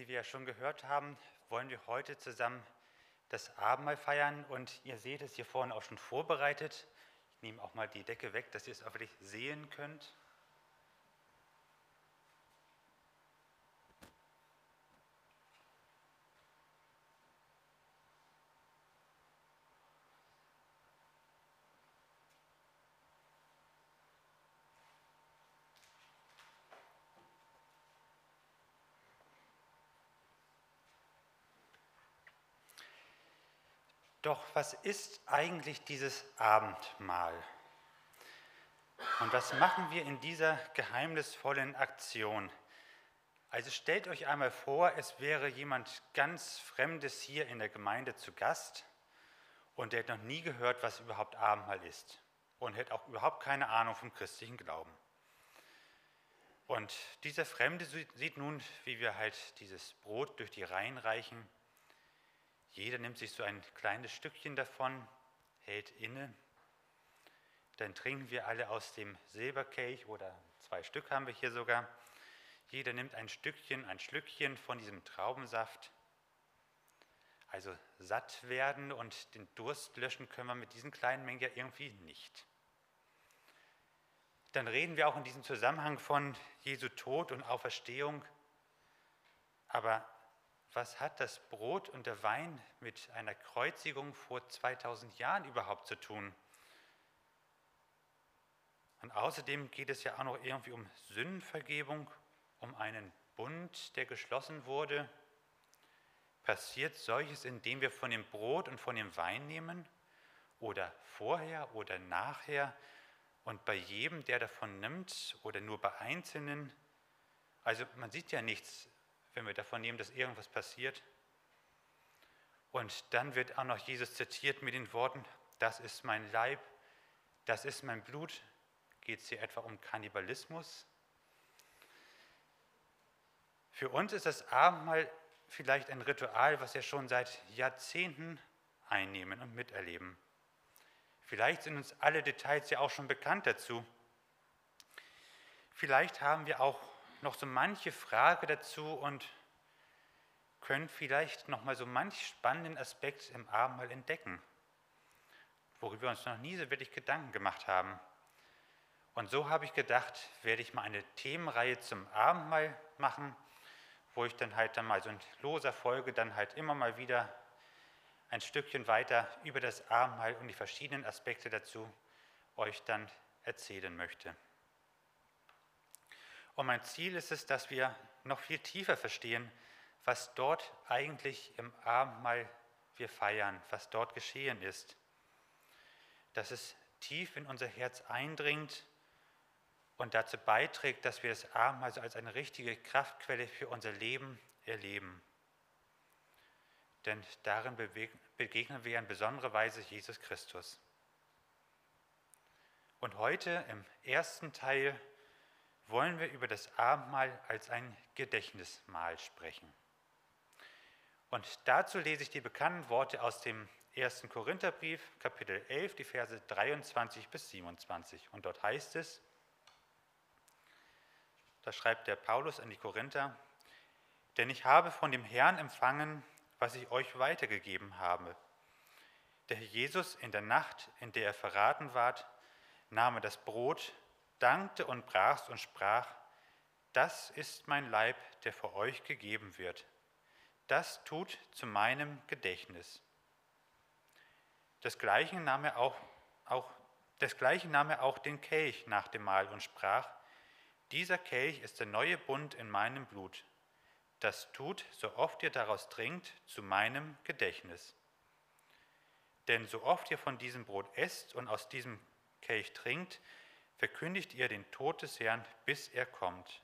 Wie wir ja schon gehört haben, wollen wir heute zusammen das Abendmahl feiern und ihr seht es hier vorne auch schon vorbereitet. Ich nehme auch mal die Decke weg, dass ihr es auch wirklich sehen könnt. Doch was ist eigentlich dieses Abendmahl? Und was machen wir in dieser geheimnisvollen Aktion? Also stellt euch einmal vor, es wäre jemand ganz Fremdes hier in der Gemeinde zu Gast und der hat noch nie gehört, was überhaupt Abendmahl ist und hätte auch überhaupt keine Ahnung vom christlichen Glauben. Und dieser Fremde sieht nun, wie wir halt dieses Brot durch die Reihen reichen jeder nimmt sich so ein kleines Stückchen davon, hält inne. Dann trinken wir alle aus dem Silberkelch oder zwei Stück haben wir hier sogar. Jeder nimmt ein Stückchen, ein Schlückchen von diesem Traubensaft. Also satt werden und den Durst löschen können wir mit diesen kleinen Mengen ja irgendwie nicht. Dann reden wir auch in diesem Zusammenhang von Jesu Tod und Auferstehung. Aber was hat das Brot und der Wein mit einer Kreuzigung vor 2000 Jahren überhaupt zu tun? Und außerdem geht es ja auch noch irgendwie um Sündenvergebung, um einen Bund, der geschlossen wurde. Passiert solches, indem wir von dem Brot und von dem Wein nehmen? Oder vorher oder nachher? Und bei jedem, der davon nimmt oder nur bei Einzelnen? Also man sieht ja nichts wenn wir davon nehmen, dass irgendwas passiert. Und dann wird auch noch Jesus zitiert mit den Worten, das ist mein Leib, das ist mein Blut. Geht es hier etwa um Kannibalismus? Für uns ist das Abendmahl vielleicht ein Ritual, was wir schon seit Jahrzehnten einnehmen und miterleben. Vielleicht sind uns alle Details ja auch schon bekannt dazu. Vielleicht haben wir auch noch so manche Frage dazu und können vielleicht noch mal so manch spannenden Aspekt im Abendmahl entdecken, worüber wir uns noch nie so wirklich Gedanken gemacht haben. Und so habe ich gedacht, werde ich mal eine Themenreihe zum Abendmahl machen, wo ich dann halt dann mal so in loser Folge dann halt immer mal wieder ein Stückchen weiter über das Abendmahl und die verschiedenen Aspekte dazu euch dann erzählen möchte. Und mein Ziel ist es, dass wir noch viel tiefer verstehen, was dort eigentlich im Abendmahl wir feiern, was dort geschehen ist. Dass es tief in unser Herz eindringt und dazu beiträgt, dass wir das Abendmahl als eine richtige Kraftquelle für unser Leben erleben. Denn darin begegnen wir in besonderer Weise Jesus Christus. Und heute im ersten Teil wollen wir über das Abendmahl als ein Gedächtnismahl sprechen. Und dazu lese ich die bekannten Worte aus dem 1. Korintherbrief, Kapitel 11, die Verse 23 bis 27. Und dort heißt es, da schreibt der Paulus an die Korinther, denn ich habe von dem Herrn empfangen, was ich euch weitergegeben habe. Der Herr Jesus in der Nacht, in der er verraten ward, nahm er das Brot, dankte und brach's und sprach, das ist mein Leib, der für euch gegeben wird. Das tut zu meinem Gedächtnis. Desgleichen nahm er auch, auch, desgleichen nahm er auch den Kelch nach dem Mahl und sprach, dieser Kelch ist der neue Bund in meinem Blut. Das tut, so oft ihr daraus trinkt, zu meinem Gedächtnis. Denn so oft ihr von diesem Brot esst und aus diesem Kelch trinkt, verkündigt ihr den Tod des Herrn, bis er kommt.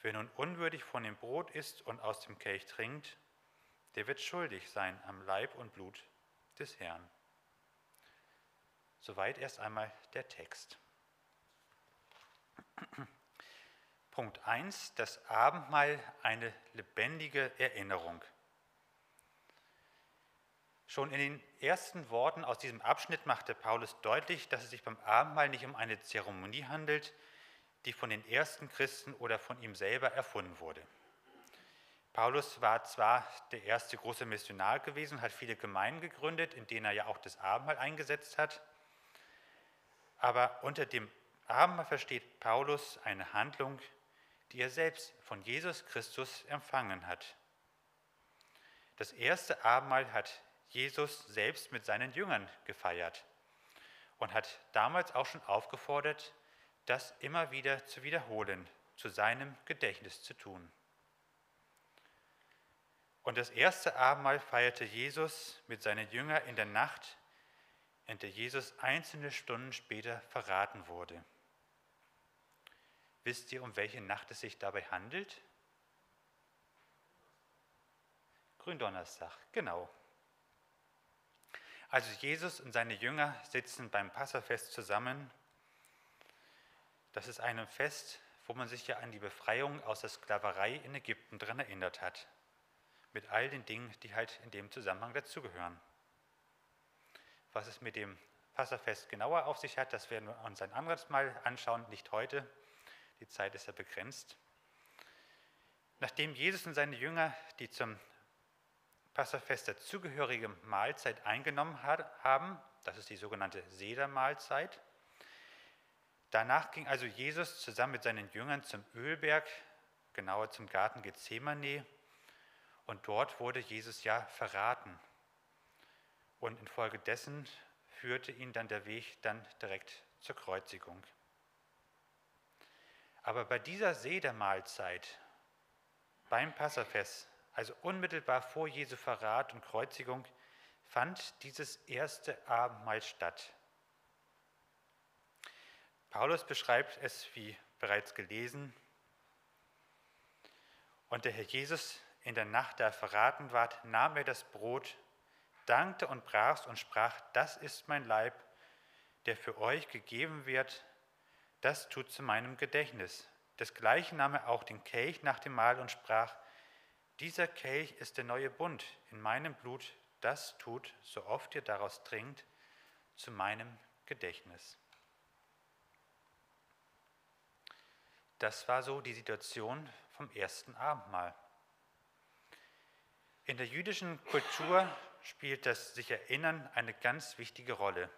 Wer nun unwürdig von dem Brot isst und aus dem Kelch trinkt, der wird schuldig sein am Leib und Blut des Herrn. Soweit erst einmal der Text. Punkt 1, das Abendmahl eine lebendige Erinnerung. Schon in den ersten Worten aus diesem Abschnitt machte Paulus deutlich, dass es sich beim Abendmahl nicht um eine Zeremonie handelt, die von den ersten Christen oder von ihm selber erfunden wurde. Paulus war zwar der erste große Missionar gewesen, hat viele Gemeinden gegründet, in denen er ja auch das Abendmahl eingesetzt hat, aber unter dem Abendmahl versteht Paulus eine Handlung, die er selbst von Jesus Christus empfangen hat. Das erste Abendmahl hat Jesus selbst mit seinen Jüngern gefeiert und hat damals auch schon aufgefordert, das immer wieder zu wiederholen, zu seinem Gedächtnis zu tun. Und das erste Abendmahl feierte Jesus mit seinen Jüngern in der Nacht, in der Jesus einzelne Stunden später verraten wurde. Wisst ihr, um welche Nacht es sich dabei handelt? Gründonnerstag, genau. Also Jesus und seine Jünger sitzen beim Passafest zusammen. Das ist ein Fest, wo man sich ja an die Befreiung aus der Sklaverei in Ägypten daran erinnert hat. Mit all den Dingen, die halt in dem Zusammenhang dazugehören. Was es mit dem Passafest genauer auf sich hat, das werden wir uns ein anderes Mal anschauen, nicht heute. Die Zeit ist ja begrenzt. Nachdem Jesus und seine Jünger die zum Passafest dazugehörige Mahlzeit eingenommen haben, das ist die sogenannte Sedermahlzeit, danach ging also Jesus zusammen mit seinen Jüngern zum Ölberg, genauer zum Garten Gethsemane, und dort wurde Jesus ja verraten. Und infolgedessen führte ihn dann der Weg dann direkt zur Kreuzigung. Aber bei dieser Sedermahlzeit, beim Passafest, also unmittelbar vor Jesu Verrat und Kreuzigung, fand dieses erste Abendmahl statt. Paulus beschreibt es, wie bereits gelesen, und der Herr Jesus in der Nacht, da er verraten ward, nahm er das Brot, dankte und brach's und sprach, das ist mein Leib, der für euch gegeben wird, das tut zu meinem Gedächtnis. Desgleichen nahm er auch den Kelch nach dem Mahl und sprach, dieser Kelch ist der neue Bund in meinem Blut, das tut, so oft ihr daraus trinkt, zu meinem Gedächtnis. Das war so die Situation vom ersten Abendmahl. In der jüdischen Kultur spielt das sich Erinnern eine ganz wichtige Rolle.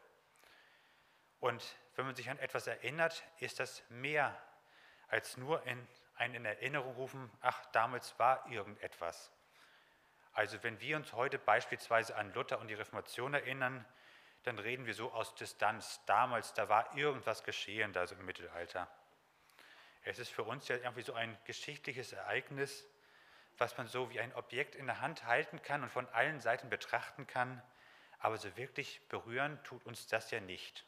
Und wenn man sich an etwas erinnert, ist das mehr als nur in ein in Erinnerung rufen, ach, damals war irgendetwas. Also wenn wir uns heute beispielsweise an Luther und die Reformation erinnern, dann reden wir so aus Distanz. Damals, da war irgendwas geschehen, da so im Mittelalter. Es ist für uns ja irgendwie so ein geschichtliches Ereignis, was man so wie ein Objekt in der Hand halten kann und von allen Seiten betrachten kann, aber so wirklich berühren tut uns das ja nicht.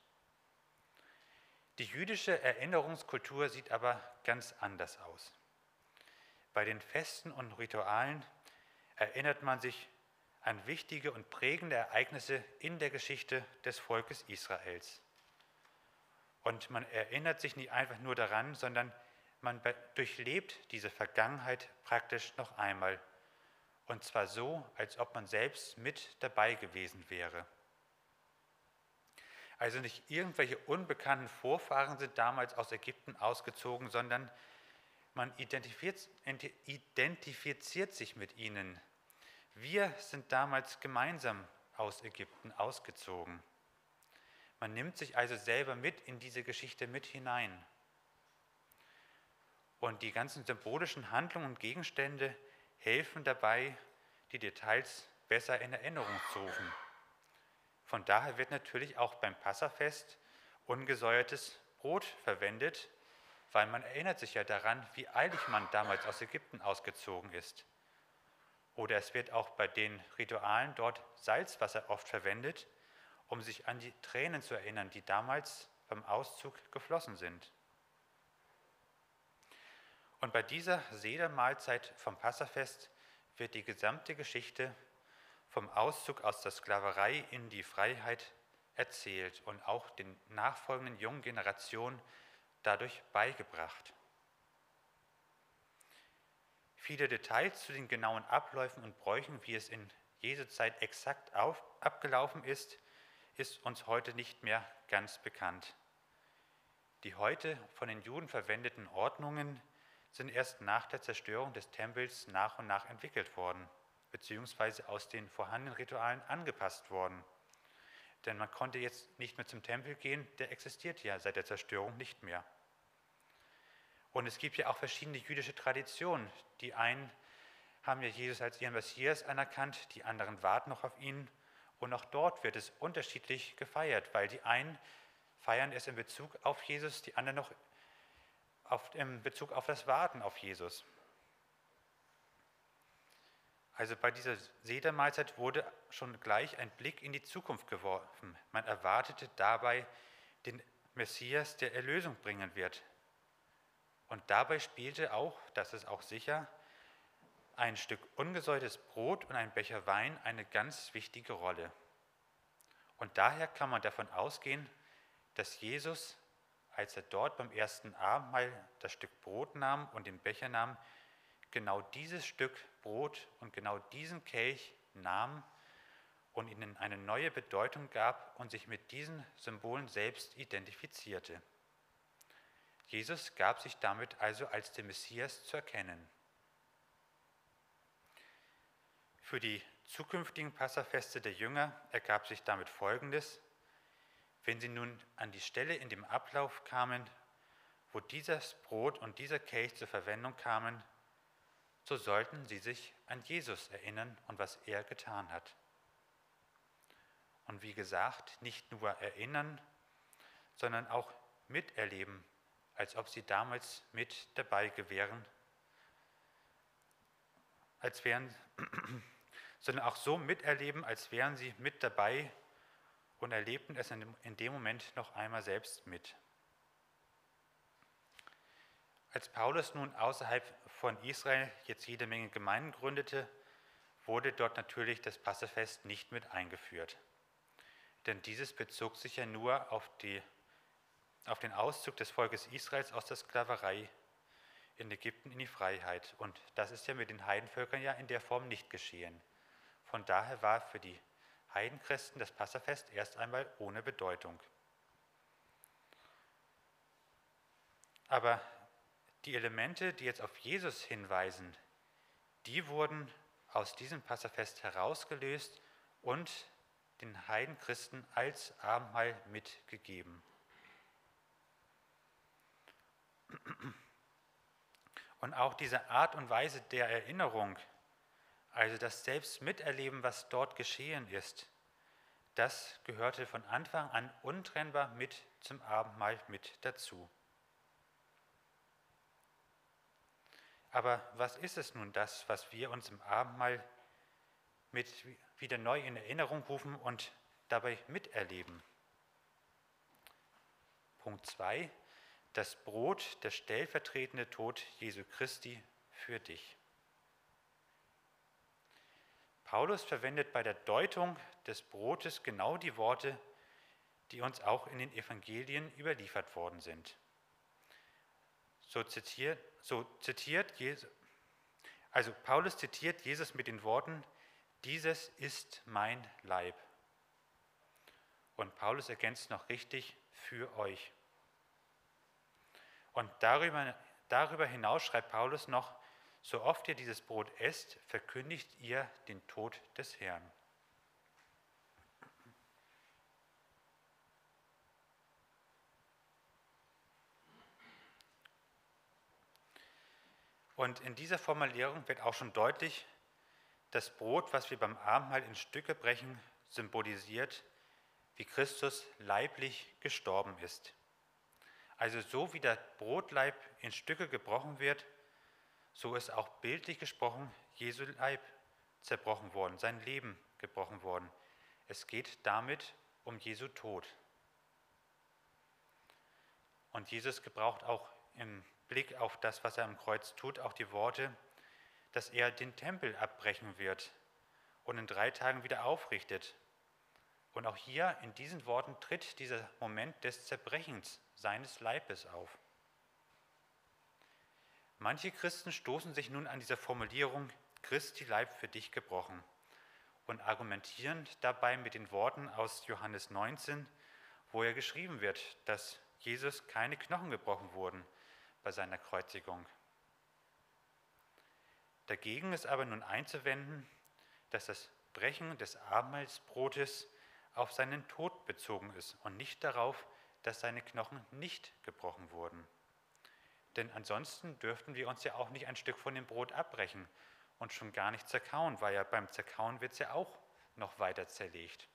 Die jüdische Erinnerungskultur sieht aber ganz anders aus. Bei den Festen und Ritualen erinnert man sich an wichtige und prägende Ereignisse in der Geschichte des Volkes Israels. Und man erinnert sich nicht einfach nur daran, sondern man durchlebt diese Vergangenheit praktisch noch einmal. Und zwar so, als ob man selbst mit dabei gewesen wäre. Also nicht irgendwelche unbekannten Vorfahren sind damals aus Ägypten ausgezogen, sondern man identifiziert, identifiziert sich mit ihnen. Wir sind damals gemeinsam aus Ägypten ausgezogen. Man nimmt sich also selber mit in diese Geschichte mit hinein. Und die ganzen symbolischen Handlungen und Gegenstände helfen dabei, die Details besser in Erinnerung zu rufen. Von daher wird natürlich auch beim Passafest ungesäuertes Brot verwendet, weil man erinnert sich ja daran, wie eilig man damals aus Ägypten ausgezogen ist. Oder es wird auch bei den Ritualen dort Salzwasser oft verwendet, um sich an die Tränen zu erinnern, die damals beim Auszug geflossen sind. Und bei dieser Sedermahlzeit vom Passafest wird die gesamte Geschichte vom Auszug aus der Sklaverei in die Freiheit erzählt und auch den nachfolgenden jungen Generationen dadurch beigebracht. Viele Details zu den genauen Abläufen und Bräuchen, wie es in Jesu Zeit exakt auf, abgelaufen ist, ist uns heute nicht mehr ganz bekannt. Die heute von den Juden verwendeten Ordnungen sind erst nach der Zerstörung des Tempels nach und nach entwickelt worden, beziehungsweise aus den vorhandenen Ritualen angepasst worden. Denn man konnte jetzt nicht mehr zum Tempel gehen, der existiert ja seit der Zerstörung nicht mehr. Und es gibt ja auch verschiedene jüdische Traditionen. Die einen haben ja Jesus als ihren Messias anerkannt, die anderen warten noch auf ihn. Und auch dort wird es unterschiedlich gefeiert, weil die einen feiern es in Bezug auf Jesus, die anderen noch auf, in Bezug auf das Warten auf Jesus. Also bei dieser Sedermahlzeit wurde schon gleich ein Blick in die Zukunft geworfen. Man erwartete dabei den Messias, der Erlösung bringen wird. Und dabei spielte auch, das ist auch sicher, ein Stück ungesäuertes Brot und ein Becher Wein eine ganz wichtige Rolle. Und daher kann man davon ausgehen, dass Jesus, als er dort beim ersten Abendmahl das Stück Brot nahm und den Becher nahm, genau dieses Stück Brot und genau diesen Kelch nahm und ihnen eine neue Bedeutung gab und sich mit diesen Symbolen selbst identifizierte. Jesus gab sich damit also als der Messias zu erkennen. Für die zukünftigen Passafeste der Jünger ergab sich damit Folgendes. Wenn sie nun an die Stelle in dem Ablauf kamen, wo dieses Brot und dieser Kelch zur Verwendung kamen, so sollten sie sich an Jesus erinnern und was er getan hat. Und wie gesagt, nicht nur erinnern, sondern auch miterleben, als ob sie damals mit dabei gewähren, als wären, sondern auch so miterleben, als wären sie mit dabei und erlebten es in dem Moment noch einmal selbst mit. Als Paulus nun außerhalb von Israel jetzt jede Menge Gemeinden gründete, wurde dort natürlich das Passefest nicht mit eingeführt. Denn dieses bezog sich ja nur auf, die, auf den Auszug des Volkes Israels aus der Sklaverei in Ägypten in die Freiheit. Und das ist ja mit den Heidenvölkern ja in der Form nicht geschehen. Von daher war für die Heidenchristen das Passafest erst einmal ohne Bedeutung. Aber die Elemente, die jetzt auf Jesus hinweisen, die wurden aus diesem Passafest herausgelöst und den Heidenchristen als Abendmahl mitgegeben. Und auch diese Art und Weise der Erinnerung, also das selbst miterleben, was dort geschehen ist, das gehörte von Anfang an untrennbar mit zum Abendmahl mit dazu. Aber was ist es nun das, was wir uns im Abendmahl mit wieder neu in Erinnerung rufen und dabei miterleben? Punkt 2. Das Brot, der stellvertretende Tod Jesu Christi für dich. Paulus verwendet bei der Deutung des Brotes genau die Worte, die uns auch in den Evangelien überliefert worden sind. So zitiert, so zitiert Jesus, also Paulus zitiert Jesus mit den Worten, dieses ist mein Leib. Und Paulus ergänzt noch richtig, für euch. Und darüber, darüber hinaus schreibt Paulus noch, so oft ihr dieses Brot esst, verkündigt ihr den Tod des Herrn. Und in dieser Formulierung wird auch schon deutlich, das Brot, was wir beim Abendmahl in Stücke brechen, symbolisiert, wie Christus leiblich gestorben ist. Also so wie der Brotleib in Stücke gebrochen wird, so ist auch bildlich gesprochen Jesu Leib zerbrochen worden, sein Leben gebrochen worden. Es geht damit um Jesu Tod. Und Jesus gebraucht auch im Blick auf das, was er am Kreuz tut, auch die Worte, dass er den Tempel abbrechen wird und in drei Tagen wieder aufrichtet. Und auch hier in diesen Worten tritt dieser Moment des Zerbrechens seines Leibes auf. Manche Christen stoßen sich nun an dieser Formulierung Christi Leib für dich gebrochen und argumentieren dabei mit den Worten aus Johannes 19, wo ja geschrieben wird, dass Jesus keine Knochen gebrochen wurden bei seiner Kreuzigung. Dagegen ist aber nun einzuwenden, dass das Brechen des Abendmahlsbrotes auf seinen Tod bezogen ist und nicht darauf, dass seine Knochen nicht gebrochen wurden. Denn ansonsten dürften wir uns ja auch nicht ein Stück von dem Brot abbrechen und schon gar nicht zerkauen, weil ja beim Zerkauen wird es ja auch noch weiter zerlegt.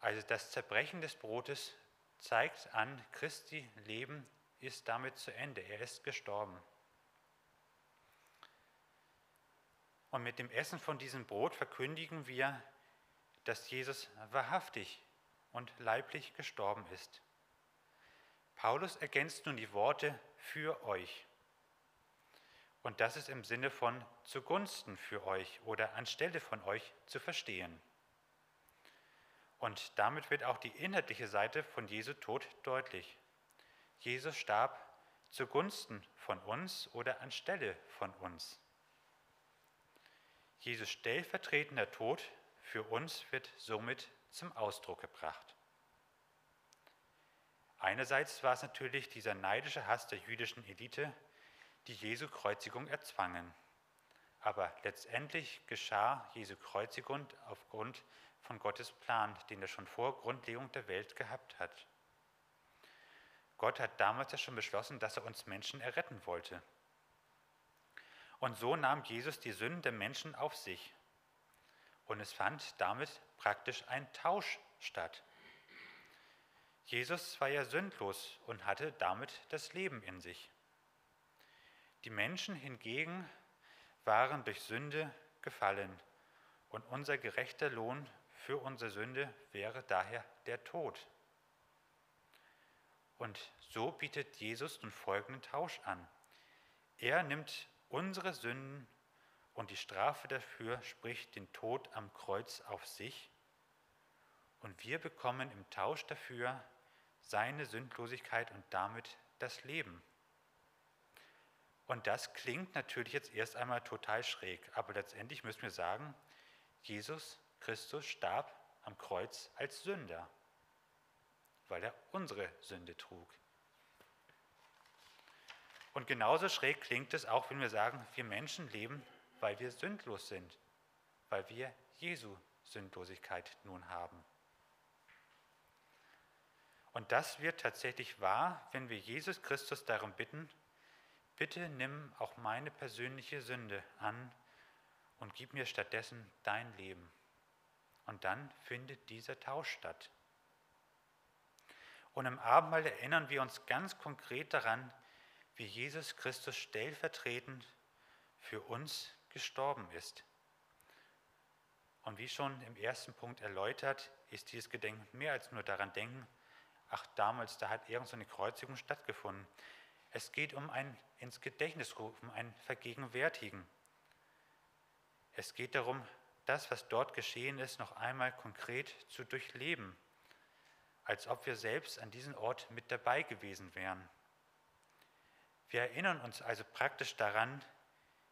Also das Zerbrechen des Brotes zeigt an, Christi Leben ist damit zu Ende. Er ist gestorben. Und mit dem Essen von diesem Brot verkündigen wir, dass Jesus wahrhaftig und leiblich gestorben ist. Paulus ergänzt nun die Worte für euch. Und das ist im Sinne von zugunsten für euch oder anstelle von euch zu verstehen. Und damit wird auch die inhaltliche Seite von Jesu Tod deutlich. Jesus starb zugunsten von uns oder anstelle von uns. Jesus stellvertretender Tod für uns wird somit zum Ausdruck gebracht. Einerseits war es natürlich dieser neidische Hass der jüdischen Elite, die Jesu Kreuzigung erzwangen. Aber letztendlich geschah Jesu Kreuzigung aufgrund von Gottes Plan, den er schon vor Grundlegung der Welt gehabt hat. Gott hat damals ja schon beschlossen, dass er uns Menschen erretten wollte. Und so nahm Jesus die Sünden der Menschen auf sich. Und es fand damit praktisch ein Tausch statt. Jesus war ja sündlos und hatte damit das Leben in sich. Die Menschen hingegen waren durch Sünde gefallen und unser gerechter Lohn für unsere Sünde wäre daher der Tod. Und so bietet Jesus nun folgenden Tausch an. Er nimmt unsere Sünden und die Strafe dafür, sprich den Tod am Kreuz auf sich. Und wir bekommen im Tausch dafür seine Sündlosigkeit und damit das Leben. Und das klingt natürlich jetzt erst einmal total schräg, aber letztendlich müssen wir sagen, Jesus Christus starb am Kreuz als Sünder, weil er unsere Sünde trug. Und genauso schräg klingt es auch, wenn wir sagen, wir Menschen leben, weil wir sündlos sind, weil wir Jesu Sündlosigkeit nun haben. Und das wird tatsächlich wahr, wenn wir Jesus Christus darum bitten, bitte nimm auch meine persönliche Sünde an und gib mir stattdessen dein Leben. Und dann findet dieser Tausch statt. Und im Abendmahl erinnern wir uns ganz konkret daran, wie Jesus Christus stellvertretend für uns gestorben ist. Und wie schon im ersten Punkt erläutert, ist dieses Gedenken mehr als nur daran denken, ach damals, da hat irgendeine so Kreuzigung stattgefunden. Es geht um ein ins Gedächtnis rufen, ein Vergegenwärtigen. Es geht darum, das, was dort geschehen ist, noch einmal konkret zu durchleben, als ob wir selbst an diesem Ort mit dabei gewesen wären. Wir erinnern uns also praktisch daran,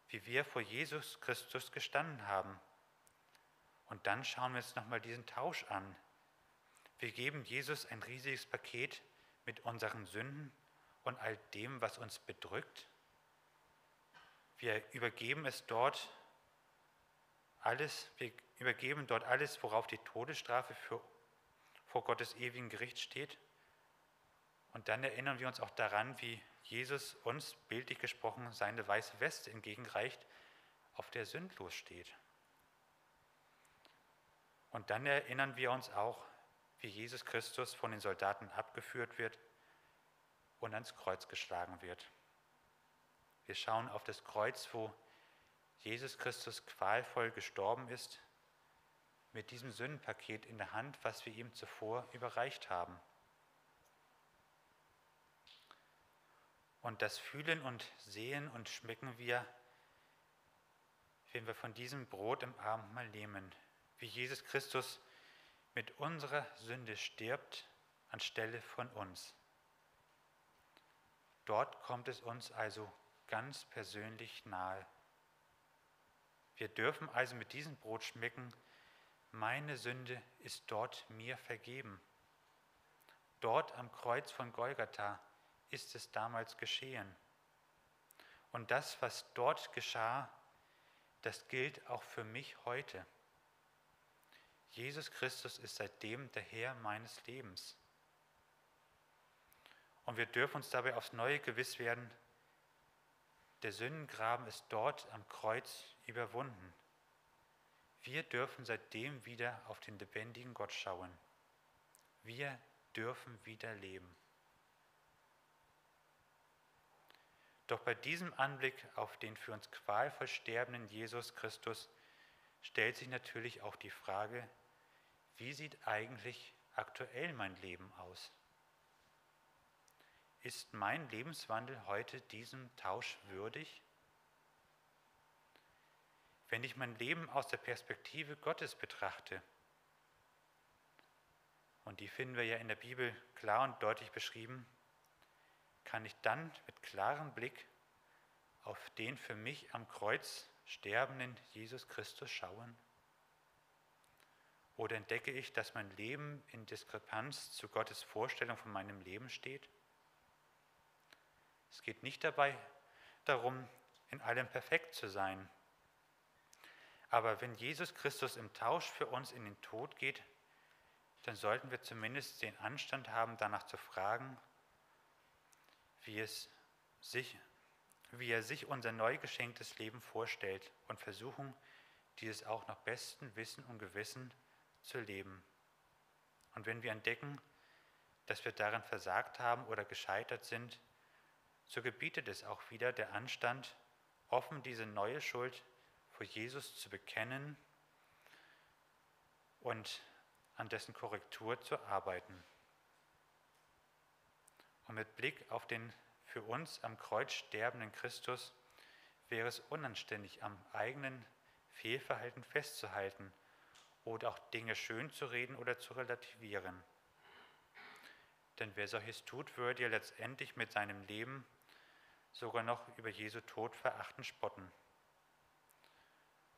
wie wir vor Jesus Christus gestanden haben. Und dann schauen wir uns nochmal diesen Tausch an, wir geben Jesus ein riesiges Paket mit unseren Sünden und all dem, was uns bedrückt. Wir übergeben es dort alles, wir übergeben dort alles, worauf die Todesstrafe für, vor Gottes ewigen Gericht steht. Und dann erinnern wir uns auch daran, wie Jesus uns, bildlich gesprochen, seine weiße Weste entgegenreicht, auf der sündlos steht. Und dann erinnern wir uns auch, wie Jesus Christus von den Soldaten abgeführt wird und ans Kreuz geschlagen wird. Wir schauen auf das Kreuz, wo Jesus Christus qualvoll gestorben ist, mit diesem Sündenpaket in der Hand, was wir ihm zuvor überreicht haben. Und das fühlen und sehen und schmecken wir, wenn wir von diesem Brot im Abendmahl nehmen, wie Jesus Christus mit unserer Sünde stirbt anstelle von uns. Dort kommt es uns also ganz persönlich nahe. Wir dürfen also mit diesem Brot schmecken, meine Sünde ist dort mir vergeben. Dort am Kreuz von Golgatha ist es damals geschehen. Und das, was dort geschah, das gilt auch für mich heute. Jesus Christus ist seitdem der Herr meines Lebens. Und wir dürfen uns dabei aufs Neue gewiss werden, der Sündengraben ist dort am Kreuz überwunden. Wir dürfen seitdem wieder auf den lebendigen Gott schauen. Wir dürfen wieder leben. Doch bei diesem Anblick auf den für uns qualvoll sterbenden Jesus Christus stellt sich natürlich auch die Frage, wie sieht eigentlich aktuell mein Leben aus? Ist mein Lebenswandel heute diesem Tausch würdig? Wenn ich mein Leben aus der Perspektive Gottes betrachte, und die finden wir ja in der Bibel klar und deutlich beschrieben, kann ich dann mit klarem Blick auf den für mich am Kreuz sterbenden Jesus Christus schauen? Oder entdecke ich, dass mein Leben in Diskrepanz zu Gottes Vorstellung von meinem Leben steht? Es geht nicht dabei darum, in allem perfekt zu sein. Aber wenn Jesus Christus im Tausch für uns in den Tod geht, dann sollten wir zumindest den Anstand haben, danach zu fragen, wie, es sich, wie er sich unser neu geschenktes Leben vorstellt und versuchen, dieses auch nach bestem Wissen und Gewissen zu leben. Und wenn wir entdecken, dass wir darin versagt haben oder gescheitert sind, so gebietet es auch wieder der Anstand, offen diese neue Schuld vor Jesus zu bekennen und an dessen Korrektur zu arbeiten. Und mit Blick auf den für uns am Kreuz sterbenden Christus wäre es unanständig, am eigenen Fehlverhalten festzuhalten oder auch Dinge schön zu reden oder zu relativieren. Denn wer solches tut, würde ja letztendlich mit seinem Leben sogar noch über Jesu Tod verachten, spotten.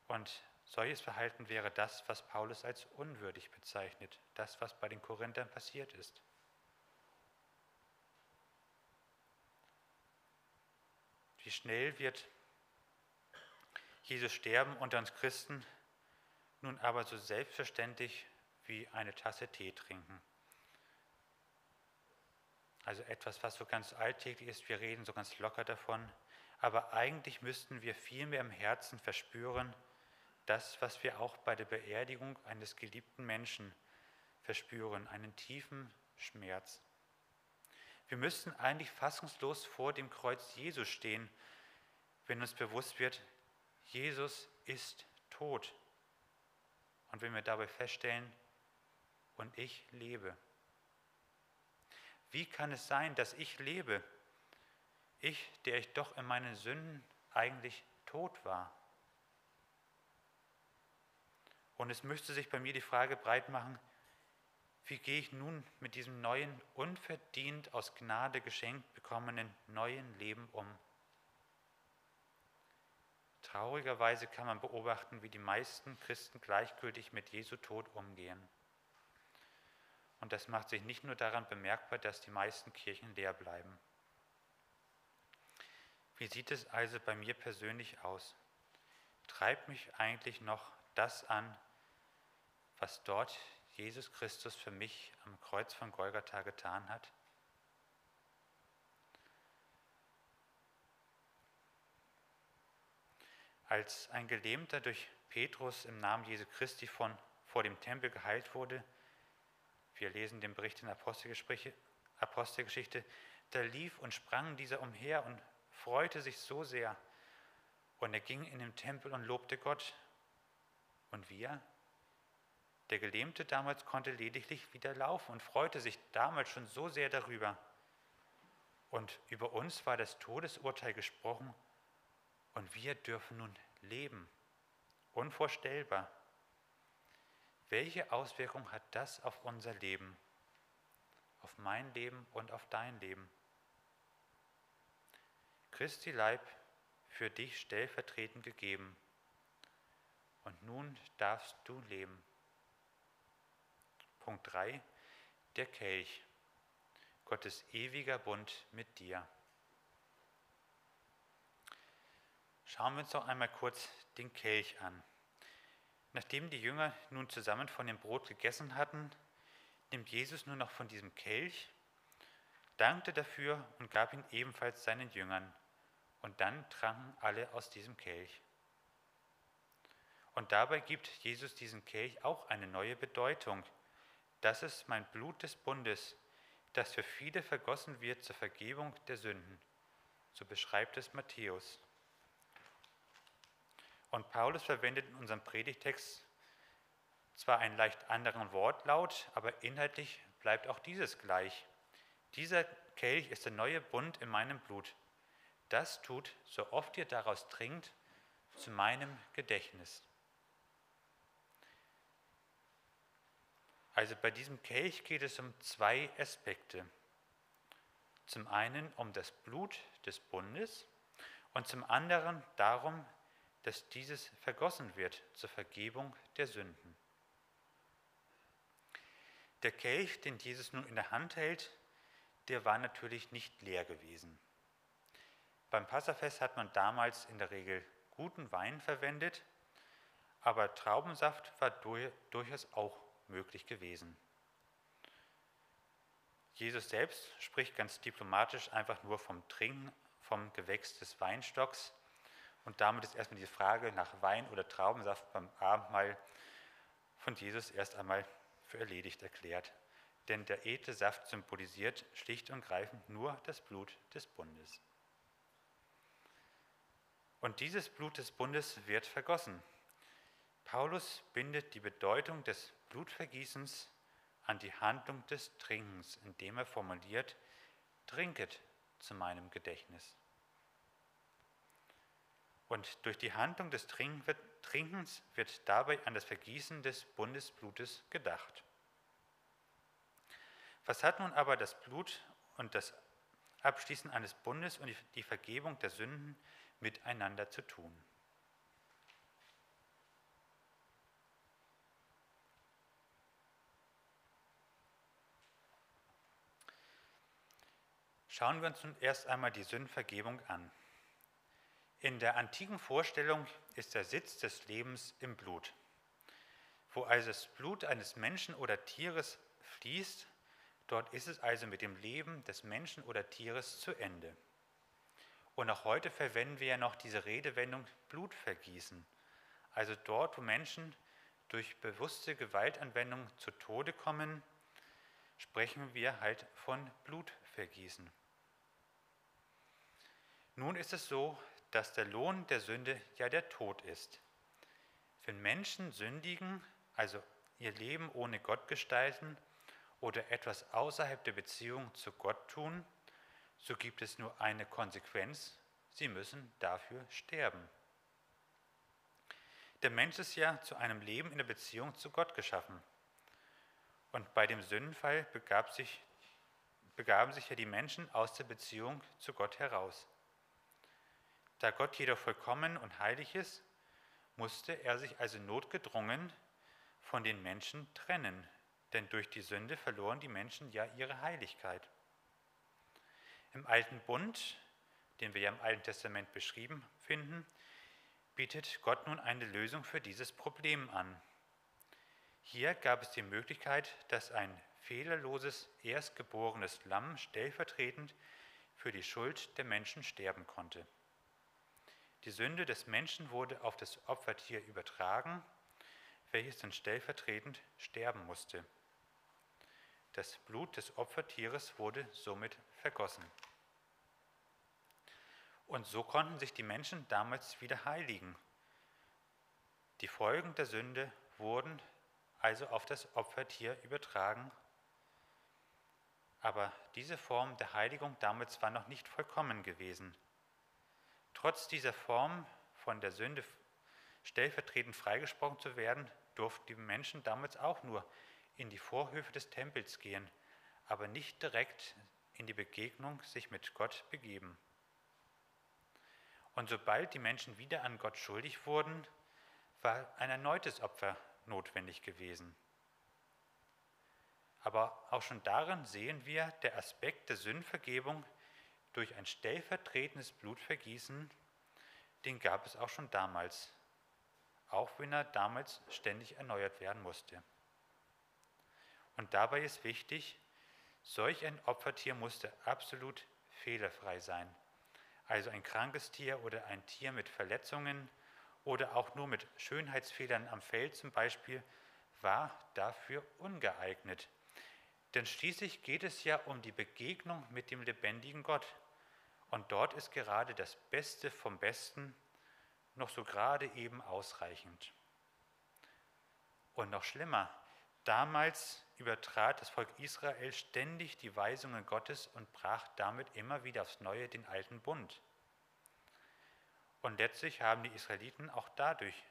Und solches Verhalten wäre das, was Paulus als unwürdig bezeichnet, das, was bei den Korinthern passiert ist. Wie schnell wird Jesus sterben unter uns Christen nun aber so selbstverständlich wie eine Tasse Tee trinken. Also etwas, was so ganz alltäglich ist, wir reden so ganz locker davon, aber eigentlich müssten wir viel mehr im Herzen verspüren, das, was wir auch bei der Beerdigung eines geliebten Menschen verspüren, einen tiefen Schmerz. Wir müssten eigentlich fassungslos vor dem Kreuz Jesus stehen, wenn uns bewusst wird, Jesus ist tot. Und wenn wir dabei feststellen, und ich lebe. Wie kann es sein, dass ich lebe? Ich, der ich doch in meinen Sünden eigentlich tot war. Und es müsste sich bei mir die Frage breit machen, wie gehe ich nun mit diesem neuen, unverdient aus Gnade geschenkt bekommenen neuen Leben um? Traurigerweise kann man beobachten, wie die meisten Christen gleichgültig mit Jesu Tod umgehen. Und das macht sich nicht nur daran bemerkbar, dass die meisten Kirchen leer bleiben. Wie sieht es also bei mir persönlich aus? Treibt mich eigentlich noch das an, was dort Jesus Christus für mich am Kreuz von Golgatha getan hat? Als ein Gelähmter durch Petrus im Namen Jesu Christi von, vor dem Tempel geheilt wurde, wir lesen den Bericht in Apostelgeschichte, da lief und sprang dieser umher und freute sich so sehr. Und er ging in den Tempel und lobte Gott. Und wir? Der Gelähmte damals konnte lediglich wieder laufen und freute sich damals schon so sehr darüber. Und über uns war das Todesurteil gesprochen und wir dürfen nun leben. Unvorstellbar. Welche Auswirkung hat das auf unser Leben? Auf mein Leben und auf dein Leben? Christi Leib für dich stellvertretend gegeben. Und nun darfst du leben. Punkt 3. Der Kelch. Gottes ewiger Bund mit dir. Schauen wir uns doch einmal kurz den Kelch an. Nachdem die Jünger nun zusammen von dem Brot gegessen hatten, nimmt Jesus nur noch von diesem Kelch, dankte dafür und gab ihn ebenfalls seinen Jüngern. Und dann tranken alle aus diesem Kelch. Und dabei gibt Jesus diesen Kelch auch eine neue Bedeutung. Das ist mein Blut des Bundes, das für viele vergossen wird zur Vergebung der Sünden. So beschreibt es Matthäus. Und Paulus verwendet in unserem Predigtext zwar einen leicht anderen Wortlaut, aber inhaltlich bleibt auch dieses gleich. Dieser Kelch ist der neue Bund in meinem Blut. Das tut, so oft ihr daraus trinkt, zu meinem Gedächtnis. Also bei diesem Kelch geht es um zwei Aspekte. Zum einen um das Blut des Bundes und zum anderen darum, dass dieses vergossen wird zur Vergebung der Sünden. Der Kelch, den Jesus nun in der Hand hält, der war natürlich nicht leer gewesen. Beim Passafest hat man damals in der Regel guten Wein verwendet, aber Traubensaft war durchaus auch möglich gewesen. Jesus selbst spricht ganz diplomatisch einfach nur vom Trinken vom Gewächs des Weinstocks und damit ist erstmal die Frage nach Wein oder Traubensaft beim Abendmahl von Jesus erst einmal für erledigt erklärt. Denn der edle Saft symbolisiert schlicht und greifend nur das Blut des Bundes. Und dieses Blut des Bundes wird vergossen. Paulus bindet die Bedeutung des Blutvergießens an die Handlung des Trinkens, indem er formuliert, trinket zu meinem Gedächtnis. Und durch die Handlung des Trinkens wird dabei an das Vergießen des Bundesblutes gedacht. Was hat nun aber das Blut und das Abschließen eines Bundes und die Vergebung der Sünden miteinander zu tun? Schauen wir uns nun erst einmal die Sündenvergebung an. In der antiken Vorstellung ist der Sitz des Lebens im Blut. Wo also das Blut eines Menschen oder Tieres fließt, dort ist es also mit dem Leben des Menschen oder Tieres zu Ende. Und auch heute verwenden wir ja noch diese Redewendung Blutvergießen. Also dort, wo Menschen durch bewusste Gewaltanwendung zu Tode kommen, sprechen wir halt von Blutvergießen. Nun ist es so, dass der Lohn der Sünde ja der Tod ist. Wenn Menschen sündigen, also ihr Leben ohne Gott gestalten oder etwas außerhalb der Beziehung zu Gott tun, so gibt es nur eine Konsequenz, sie müssen dafür sterben. Der Mensch ist ja zu einem Leben in der Beziehung zu Gott geschaffen. Und bei dem Sündenfall begab sich, begaben sich ja die Menschen aus der Beziehung zu Gott heraus. Da Gott jedoch vollkommen und heilig ist, musste er sich also notgedrungen von den Menschen trennen, denn durch die Sünde verloren die Menschen ja ihre Heiligkeit. Im Alten Bund, den wir ja im Alten Testament beschrieben finden, bietet Gott nun eine Lösung für dieses Problem an. Hier gab es die Möglichkeit, dass ein fehlerloses, erstgeborenes Lamm stellvertretend für die Schuld der Menschen sterben konnte. Die Sünde des Menschen wurde auf das Opfertier übertragen, welches dann stellvertretend sterben musste. Das Blut des Opfertieres wurde somit vergossen. Und so konnten sich die Menschen damals wieder heiligen. Die Folgen der Sünde wurden also auf das Opfertier übertragen. Aber diese Form der Heiligung damals war noch nicht vollkommen gewesen. Trotz dieser Form von der Sünde stellvertretend freigesprochen zu werden, durften die Menschen damals auch nur in die Vorhöfe des Tempels gehen, aber nicht direkt in die Begegnung sich mit Gott begeben. Und sobald die Menschen wieder an Gott schuldig wurden, war ein erneutes Opfer notwendig gewesen. Aber auch schon darin sehen wir der Aspekt der Sündvergebung durch ein stellvertretendes Blutvergießen, den gab es auch schon damals, auch wenn er damals ständig erneuert werden musste. Und dabei ist wichtig, solch ein Opfertier musste absolut fehlerfrei sein. Also ein krankes Tier oder ein Tier mit Verletzungen oder auch nur mit Schönheitsfehlern am Fell zum Beispiel war dafür ungeeignet. Denn schließlich geht es ja um die Begegnung mit dem lebendigen Gott. Und dort ist gerade das Beste vom Besten noch so gerade eben ausreichend. Und noch schlimmer, damals übertrat das Volk Israel ständig die Weisungen Gottes und brach damit immer wieder aufs Neue den alten Bund. Und letztlich haben die Israeliten auch dadurch,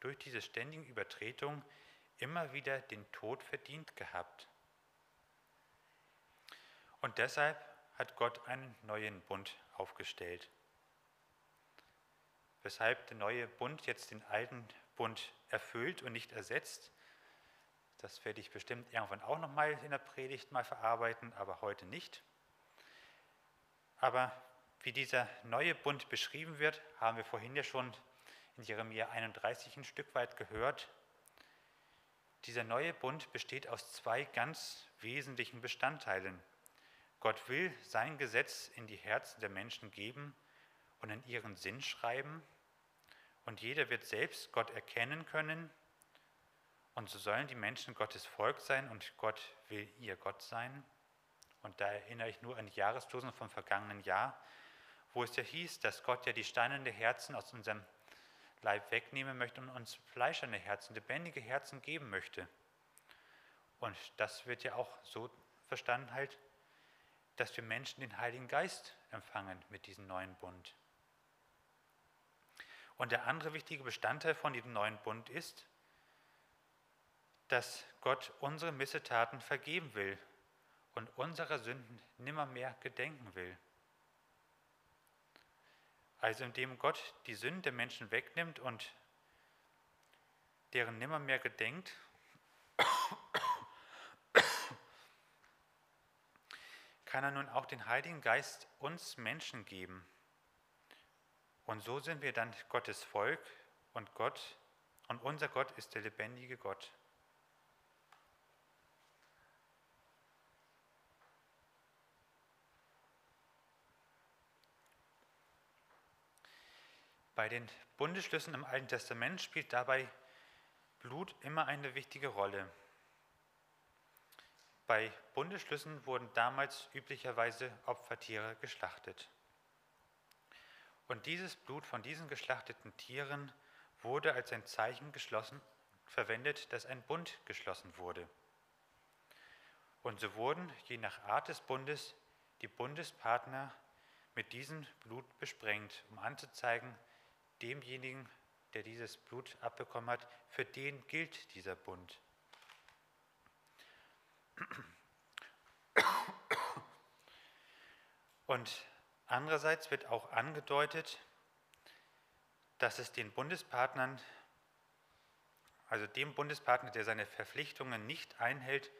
durch diese ständigen Übertretungen, immer wieder den Tod verdient gehabt. Und deshalb hat Gott einen neuen Bund aufgestellt. Weshalb der neue Bund jetzt den alten Bund erfüllt und nicht ersetzt, das werde ich bestimmt irgendwann auch nochmal in der Predigt mal verarbeiten, aber heute nicht. Aber wie dieser neue Bund beschrieben wird, haben wir vorhin ja schon in Jeremia 31 ein Stück weit gehört. Dieser neue Bund besteht aus zwei ganz wesentlichen Bestandteilen. Gott will sein Gesetz in die Herzen der Menschen geben und in ihren Sinn schreiben. Und jeder wird selbst Gott erkennen können. Und so sollen die Menschen Gottes Volk sein und Gott will ihr Gott sein. Und da erinnere ich nur an die Jahreslosen vom vergangenen Jahr, wo es ja hieß, dass Gott ja die steinerne Herzen aus unserem Leib wegnehmen möchte und uns fleischerne Herzen, lebendige Herzen geben möchte. Und das wird ja auch so verstanden halt, dass wir Menschen den Heiligen Geist empfangen mit diesem neuen Bund. Und der andere wichtige Bestandteil von diesem neuen Bund ist, dass Gott unsere Missetaten vergeben will und unserer Sünden nimmermehr gedenken will. Also indem Gott die Sünden der Menschen wegnimmt und deren nimmermehr gedenkt, kann er nun auch den Heiligen Geist uns Menschen geben. Und so sind wir dann Gottes Volk und Gott und unser Gott ist der lebendige Gott. Bei den Bundesschlüssen im Alten Testament spielt dabei Blut immer eine wichtige Rolle. Bei Bundesschlüssen wurden damals üblicherweise Opfertiere geschlachtet. Und dieses Blut von diesen geschlachteten Tieren wurde als ein Zeichen geschlossen, verwendet, dass ein Bund geschlossen wurde. Und so wurden, je nach Art des Bundes, die Bundespartner mit diesem Blut besprengt, um anzuzeigen, demjenigen, der dieses Blut abbekommen hat, für den gilt dieser Bund. Und andererseits wird auch angedeutet, dass es den Bundespartnern, also dem Bundespartner, der seine Verpflichtungen nicht einhält,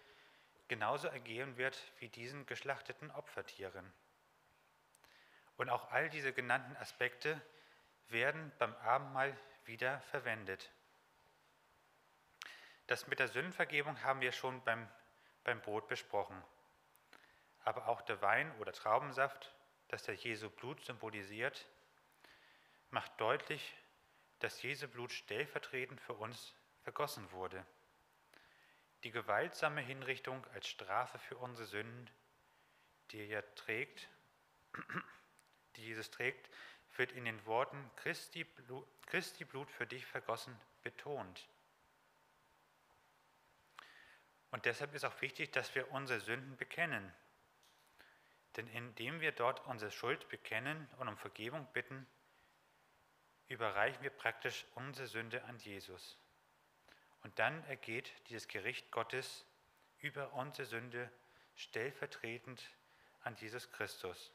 genauso ergehen wird wie diesen geschlachteten Opfertieren. Und auch all diese genannten Aspekte werden beim Abendmahl wieder verwendet. Das mit der Sündenvergebung haben wir schon beim beim Brot besprochen. Aber auch der Wein oder Traubensaft, das der Jesu Blut symbolisiert, macht deutlich, dass Jesu Blut stellvertretend für uns vergossen wurde. Die gewaltsame Hinrichtung als Strafe für unsere Sünden, die er trägt, die Jesus trägt, wird in den Worten Christi Blut, Christi Blut für dich vergossen betont. Und deshalb ist auch wichtig, dass wir unsere Sünden bekennen. Denn indem wir dort unsere Schuld bekennen und um Vergebung bitten, überreichen wir praktisch unsere Sünde an Jesus. Und dann ergeht dieses Gericht Gottes über unsere Sünde stellvertretend an Jesus Christus.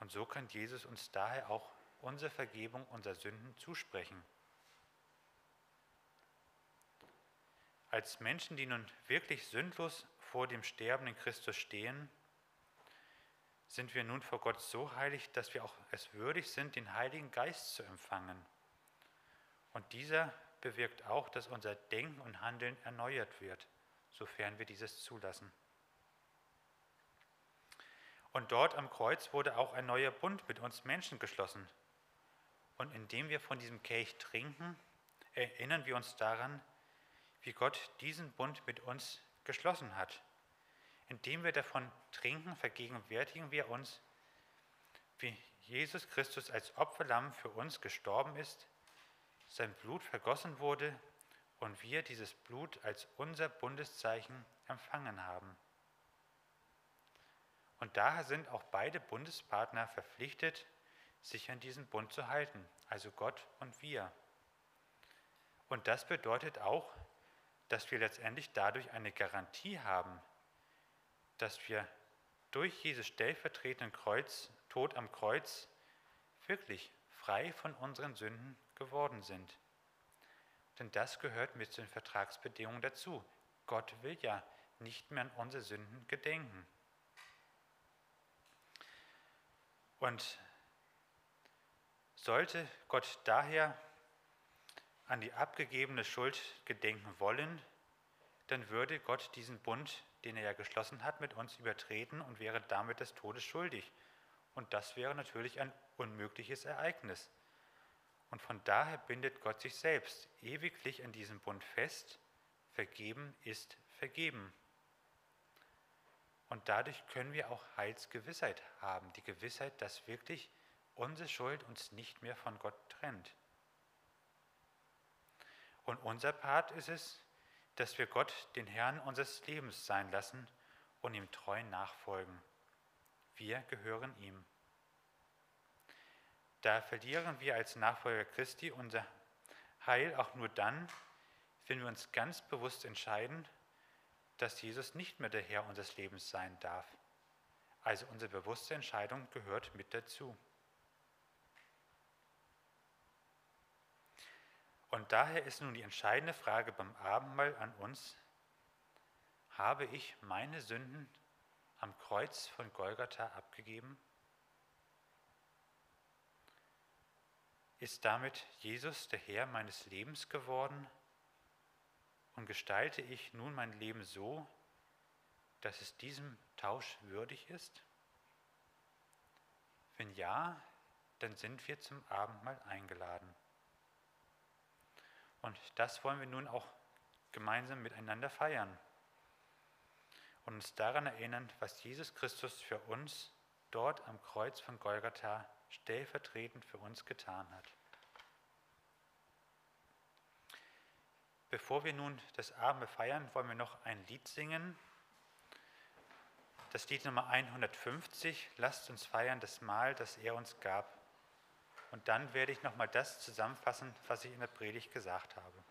Und so kann Jesus uns daher auch unsere Vergebung unserer Sünden zusprechen. Als Menschen, die nun wirklich sündlos vor dem Sterben in Christus stehen, sind wir nun vor Gott so heilig, dass wir auch es würdig sind, den Heiligen Geist zu empfangen. Und dieser bewirkt auch, dass unser Denken und Handeln erneuert wird, sofern wir dieses zulassen. Und dort am Kreuz wurde auch ein neuer Bund mit uns Menschen geschlossen. Und indem wir von diesem Kelch trinken, erinnern wir uns daran, wie Gott diesen Bund mit uns geschlossen hat. Indem wir davon trinken, vergegenwärtigen wir uns, wie Jesus Christus als Opferlamm für uns gestorben ist, sein Blut vergossen wurde und wir dieses Blut als unser Bundeszeichen empfangen haben. Und daher sind auch beide Bundespartner verpflichtet, sich an diesen Bund zu halten, also Gott und wir. Und das bedeutet auch, dass wir letztendlich dadurch eine Garantie haben, dass wir durch Jesus stellvertretenden Kreuz, Tod am Kreuz wirklich frei von unseren Sünden geworden sind. Denn das gehört mit den Vertragsbedingungen dazu. Gott will ja nicht mehr an unsere Sünden gedenken. Und sollte Gott daher an die abgegebene Schuld gedenken wollen, dann würde Gott diesen Bund, den er ja geschlossen hat, mit uns übertreten und wäre damit des Todes schuldig. Und das wäre natürlich ein unmögliches Ereignis. Und von daher bindet Gott sich selbst ewiglich an diesem Bund fest. Vergeben ist vergeben. Und dadurch können wir auch Heilsgewissheit haben, die Gewissheit, dass wirklich unsere Schuld uns nicht mehr von Gott trennt. Und unser Part ist es, dass wir Gott den Herrn unseres Lebens sein lassen und ihm treu nachfolgen. Wir gehören ihm. Da verlieren wir als Nachfolger Christi unser Heil auch nur dann, wenn wir uns ganz bewusst entscheiden, dass Jesus nicht mehr der Herr unseres Lebens sein darf. Also unsere bewusste Entscheidung gehört mit dazu. Und daher ist nun die entscheidende Frage beim Abendmahl an uns, habe ich meine Sünden am Kreuz von Golgatha abgegeben? Ist damit Jesus der Herr meines Lebens geworden? Und gestalte ich nun mein Leben so, dass es diesem Tausch würdig ist? Wenn ja, dann sind wir zum Abendmahl eingeladen. Und das wollen wir nun auch gemeinsam miteinander feiern und uns daran erinnern, was Jesus Christus für uns dort am Kreuz von Golgatha stellvertretend für uns getan hat. Bevor wir nun das Abend feiern, wollen wir noch ein Lied singen. Das Lied Nummer 150, Lasst uns feiern das Mahl, das er uns gab. Und dann werde ich nochmal das zusammenfassen, was ich in der Predigt gesagt habe.